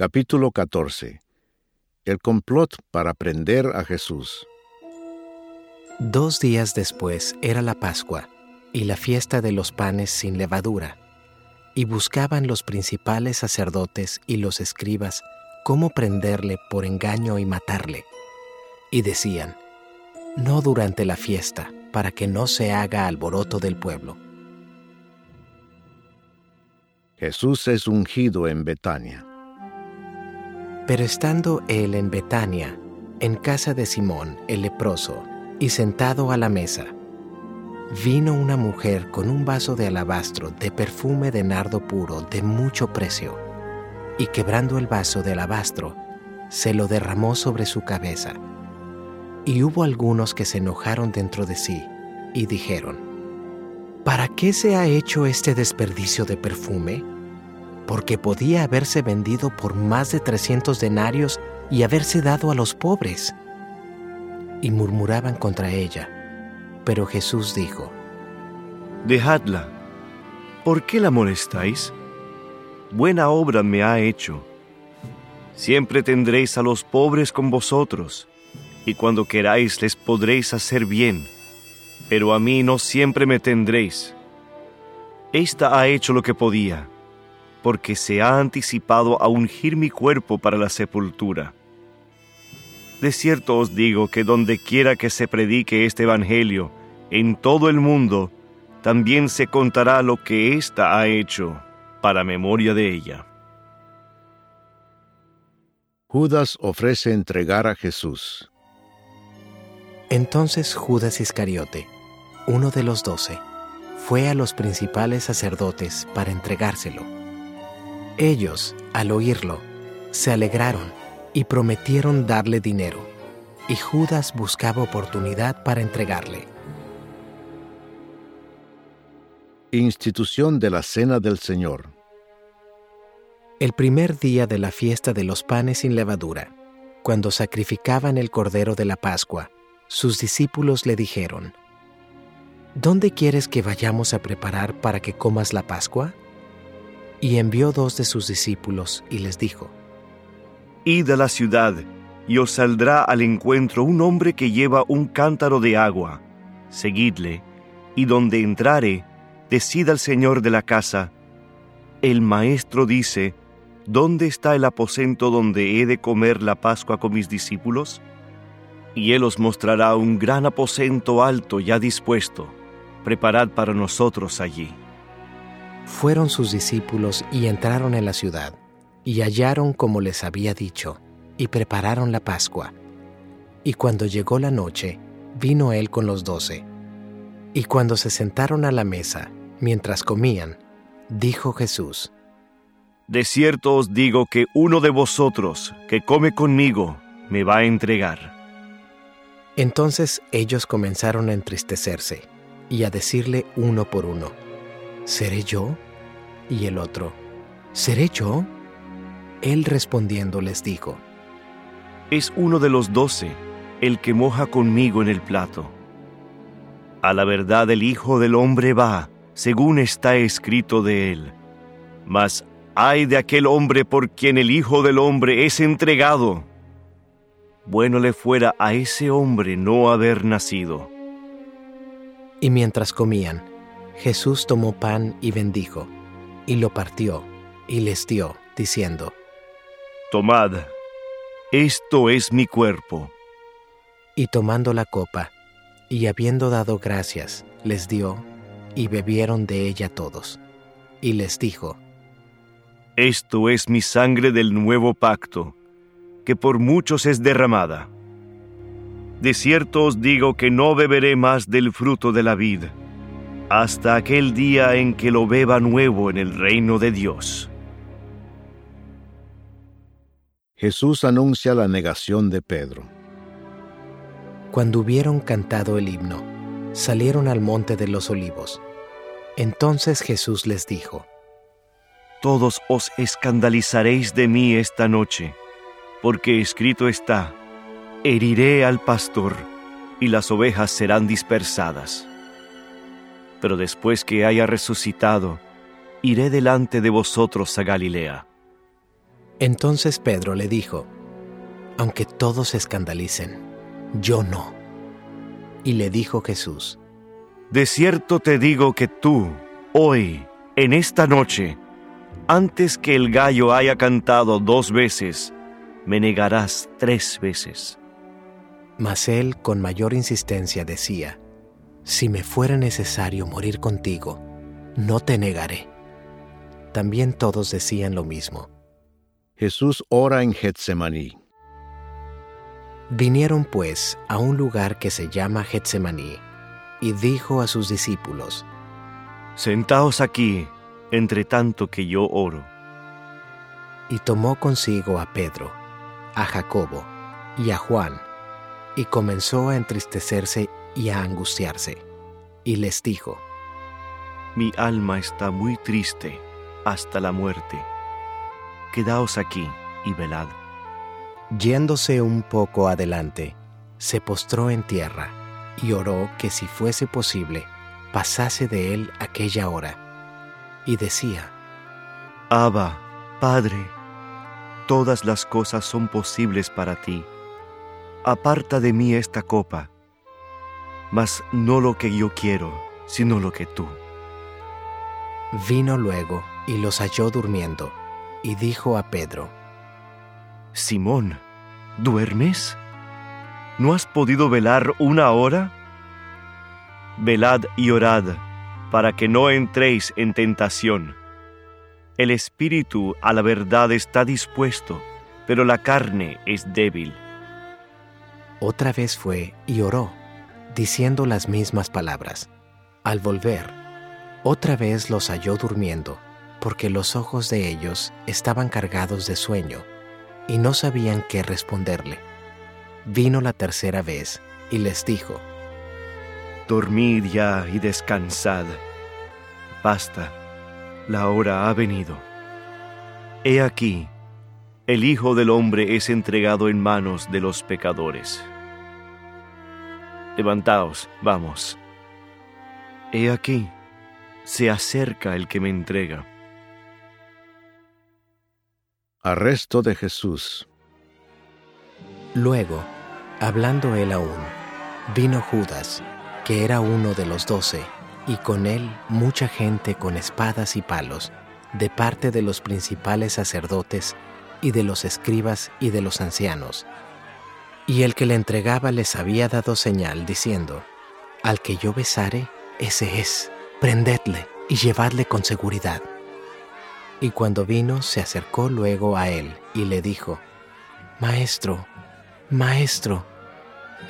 Capítulo 14 El complot para prender a Jesús Dos días después era la Pascua y la fiesta de los panes sin levadura, y buscaban los principales sacerdotes y los escribas cómo prenderle por engaño y matarle. Y decían, no durante la fiesta, para que no se haga alboroto del pueblo. Jesús es ungido en Betania. Pero estando él en Betania, en casa de Simón el leproso, y sentado a la mesa, vino una mujer con un vaso de alabastro de perfume de nardo puro de mucho precio, y quebrando el vaso de alabastro, se lo derramó sobre su cabeza. Y hubo algunos que se enojaron dentro de sí, y dijeron, ¿Para qué se ha hecho este desperdicio de perfume? Porque podía haberse vendido por más de 300 denarios y haberse dado a los pobres y murmuraban contra ella. Pero Jesús dijo, Dejadla, ¿por qué la molestáis? Buena obra me ha hecho. Siempre tendréis a los pobres con vosotros, y cuando queráis les podréis hacer bien, pero a mí no siempre me tendréis. Esta ha hecho lo que podía, porque se ha anticipado a ungir mi cuerpo para la sepultura. De cierto os digo que donde quiera que se predique este Evangelio, en todo el mundo, también se contará lo que ésta ha hecho, para memoria de ella. Judas ofrece entregar a Jesús. Entonces Judas Iscariote, uno de los doce, fue a los principales sacerdotes para entregárselo. Ellos, al oírlo, se alegraron y prometieron darle dinero, y Judas buscaba oportunidad para entregarle. Institución de la Cena del Señor El primer día de la fiesta de los panes sin levadura, cuando sacrificaban el cordero de la Pascua, sus discípulos le dijeron, ¿Dónde quieres que vayamos a preparar para que comas la Pascua? Y envió dos de sus discípulos y les dijo, Id a la ciudad, y os saldrá al encuentro un hombre que lleva un cántaro de agua. Seguidle, y donde entrare, decid al señor de la casa, el maestro dice, ¿dónde está el aposento donde he de comer la Pascua con mis discípulos? Y él os mostrará un gran aposento alto ya dispuesto. Preparad para nosotros allí. Fueron sus discípulos y entraron en la ciudad y hallaron como les había dicho, y prepararon la Pascua. Y cuando llegó la noche, vino él con los doce. Y cuando se sentaron a la mesa, mientras comían, dijo Jesús, De cierto os digo que uno de vosotros que come conmigo me va a entregar. Entonces ellos comenzaron a entristecerse y a decirle uno por uno, ¿seré yo? Y el otro, ¿seré yo? Él respondiendo les dijo, Es uno de los doce, el que moja conmigo en el plato. A la verdad el Hijo del Hombre va, según está escrito de él. Mas ay de aquel hombre por quien el Hijo del Hombre es entregado. Bueno le fuera a ese hombre no haber nacido. Y mientras comían, Jesús tomó pan y bendijo, y lo partió, y les dio, diciendo, Tomad, esto es mi cuerpo. Y tomando la copa, y habiendo dado gracias, les dio, y bebieron de ella todos. Y les dijo, Esto es mi sangre del nuevo pacto, que por muchos es derramada. De cierto os digo que no beberé más del fruto de la vid, hasta aquel día en que lo beba nuevo en el reino de Dios. Jesús anuncia la negación de Pedro. Cuando hubieron cantado el himno, salieron al monte de los olivos. Entonces Jesús les dijo, Todos os escandalizaréis de mí esta noche, porque escrito está, heriré al pastor, y las ovejas serán dispersadas. Pero después que haya resucitado, iré delante de vosotros a Galilea. Entonces Pedro le dijo, Aunque todos se escandalicen, yo no. Y le dijo Jesús, De cierto te digo que tú, hoy, en esta noche, antes que el gallo haya cantado dos veces, me negarás tres veces. Mas él con mayor insistencia decía, Si me fuera necesario morir contigo, no te negaré. También todos decían lo mismo. Jesús ora en Getsemaní. Vinieron pues a un lugar que se llama Getsemaní, y dijo a sus discípulos, Sentaos aquí, entre tanto que yo oro. Y tomó consigo a Pedro, a Jacobo y a Juan, y comenzó a entristecerse y a angustiarse, y les dijo, Mi alma está muy triste hasta la muerte. Quedaos aquí y velad. Yéndose un poco adelante, se postró en tierra y oró que si fuese posible, pasase de él aquella hora. Y decía, Abba, Padre, todas las cosas son posibles para ti. Aparta de mí esta copa, mas no lo que yo quiero, sino lo que tú. Vino luego y los halló durmiendo, y dijo a Pedro, Simón, ¿duermes? ¿No has podido velar una hora? Velad y orad, para que no entréis en tentación. El espíritu a la verdad está dispuesto, pero la carne es débil. Otra vez fue y oró, diciendo las mismas palabras. Al volver, otra vez los halló durmiendo, porque los ojos de ellos estaban cargados de sueño, y no sabían qué responderle. Vino la tercera vez y les dijo, Dormid ya y descansad. Basta, la hora ha venido. He aquí, el Hijo del Hombre es entregado en manos de los pecadores. Levantaos, vamos. He aquí, se acerca el que me entrega. Arresto de Jesús. Luego, hablando él aún, vino Judas, que era uno de los doce, y con él mucha gente con espadas y palos, de parte de los principales sacerdotes y de los escribas y de los ancianos. Y el que le entregaba les había dado señal, diciendo, Al que yo besare, ese es, prendedle y llevadle con seguridad. Y cuando vino, se acercó luego a él y le dijo, Maestro, Maestro,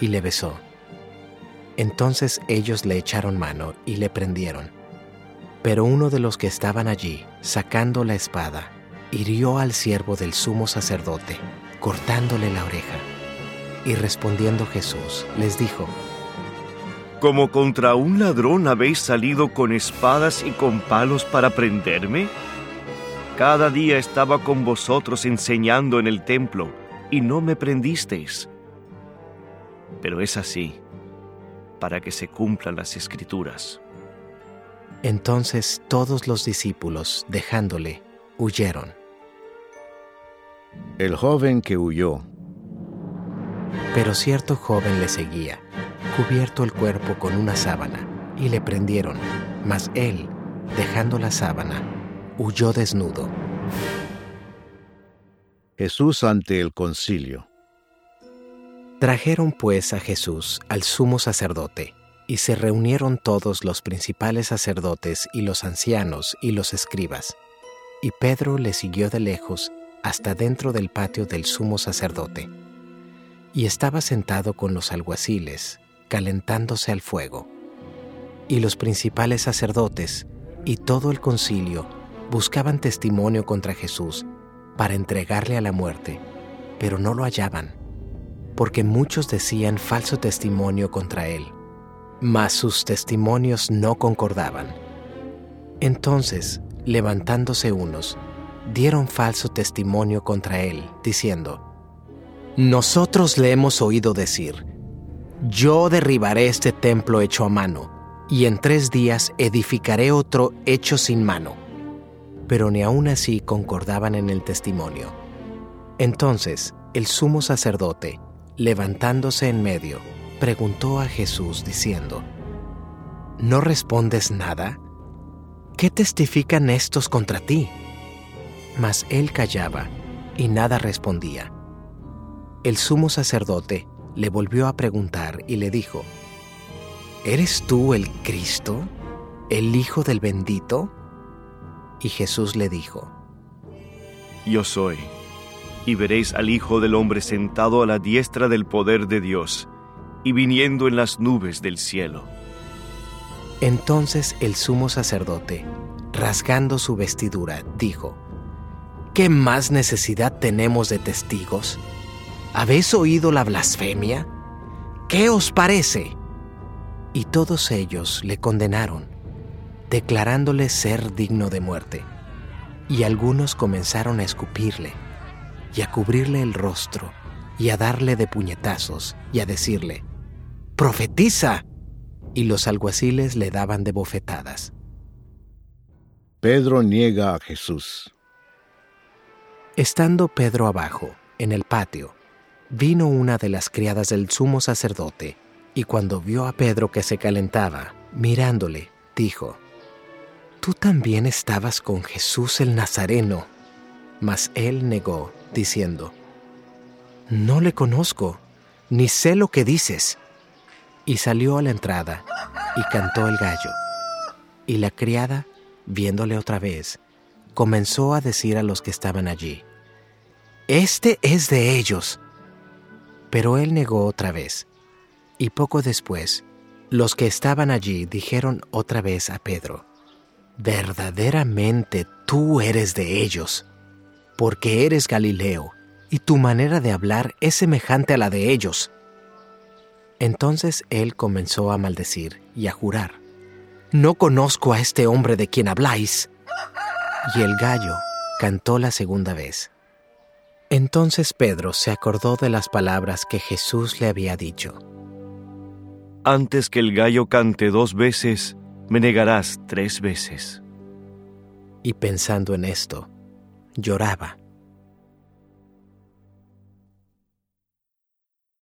y le besó. Entonces ellos le echaron mano y le prendieron. Pero uno de los que estaban allí, sacando la espada, hirió al siervo del sumo sacerdote, cortándole la oreja. Y respondiendo Jesús, les dijo, ¿Como contra un ladrón habéis salido con espadas y con palos para prenderme? Cada día estaba con vosotros enseñando en el templo, y no me prendisteis. Pero es así, para que se cumplan las escrituras. Entonces todos los discípulos, dejándole, huyeron. El joven que huyó. Pero cierto joven le seguía, cubierto el cuerpo con una sábana, y le prendieron, mas él, dejando la sábana, huyó desnudo. Jesús ante el concilio. Trajeron pues a Jesús al sumo sacerdote, y se reunieron todos los principales sacerdotes y los ancianos y los escribas. Y Pedro le siguió de lejos hasta dentro del patio del sumo sacerdote. Y estaba sentado con los alguaciles, calentándose al fuego. Y los principales sacerdotes y todo el concilio buscaban testimonio contra Jesús para entregarle a la muerte, pero no lo hallaban, porque muchos decían falso testimonio contra él, mas sus testimonios no concordaban. Entonces, levantándose unos, dieron falso testimonio contra él, diciendo, Nosotros le hemos oído decir, Yo derribaré este templo hecho a mano, y en tres días edificaré otro hecho sin mano. Pero ni aun así concordaban en el testimonio, Entonces el sumo sacerdote, levantándose en medio, preguntó a Jesús diciendo, ¿No respondes nada? ¿Qué testifican estos contra ti? Mas él callaba y nada respondía. El sumo sacerdote le volvió a preguntar y le dijo, ¿Eres tú el Cristo, el Hijo del bendito? Y Jesús le dijo, Yo soy, y veréis al Hijo del Hombre sentado a la diestra del poder de Dios, y viniendo en las nubes del cielo. Entonces el sumo sacerdote, rasgando su vestidura, dijo, ¿Qué más necesidad tenemos de testigos? ¿Habéis oído la blasfemia? ¿Qué os parece? Y todos ellos le condenaron, declarándole ser digno de muerte. Y algunos comenzaron a escupirle, y a cubrirle el rostro, y a darle de puñetazos, y a decirle, ¡Profetiza! Y los alguaciles le daban de bofetadas. Pedro niega a Jesús. Estando Pedro abajo, en el patio, vino una de las criadas del sumo sacerdote, y cuando vio a Pedro que se calentaba, mirándole, dijo, Tú también estabas con Jesús el Nazareno. Mas él negó, diciendo, No le conozco, ni sé lo que dices. Y salió a la entrada, y cantó el gallo. Y la criada, viéndole otra vez, comenzó a decir a los que estaban allí, Este es de ellos. Pero él negó otra vez. Y poco después, los que estaban allí dijeron otra vez a Pedro, Verdaderamente tú eres de ellos, porque eres Galileo, y tu manera de hablar es semejante a la de ellos. Entonces él comenzó a maldecir y a jurar, No conozco a este hombre de quien habláis. Y el gallo cantó la segunda vez. Entonces Pedro se acordó de las palabras que Jesús le había dicho. Antes que el gallo cante dos veces, me negarás tres veces. Y pensando en esto, lloraba.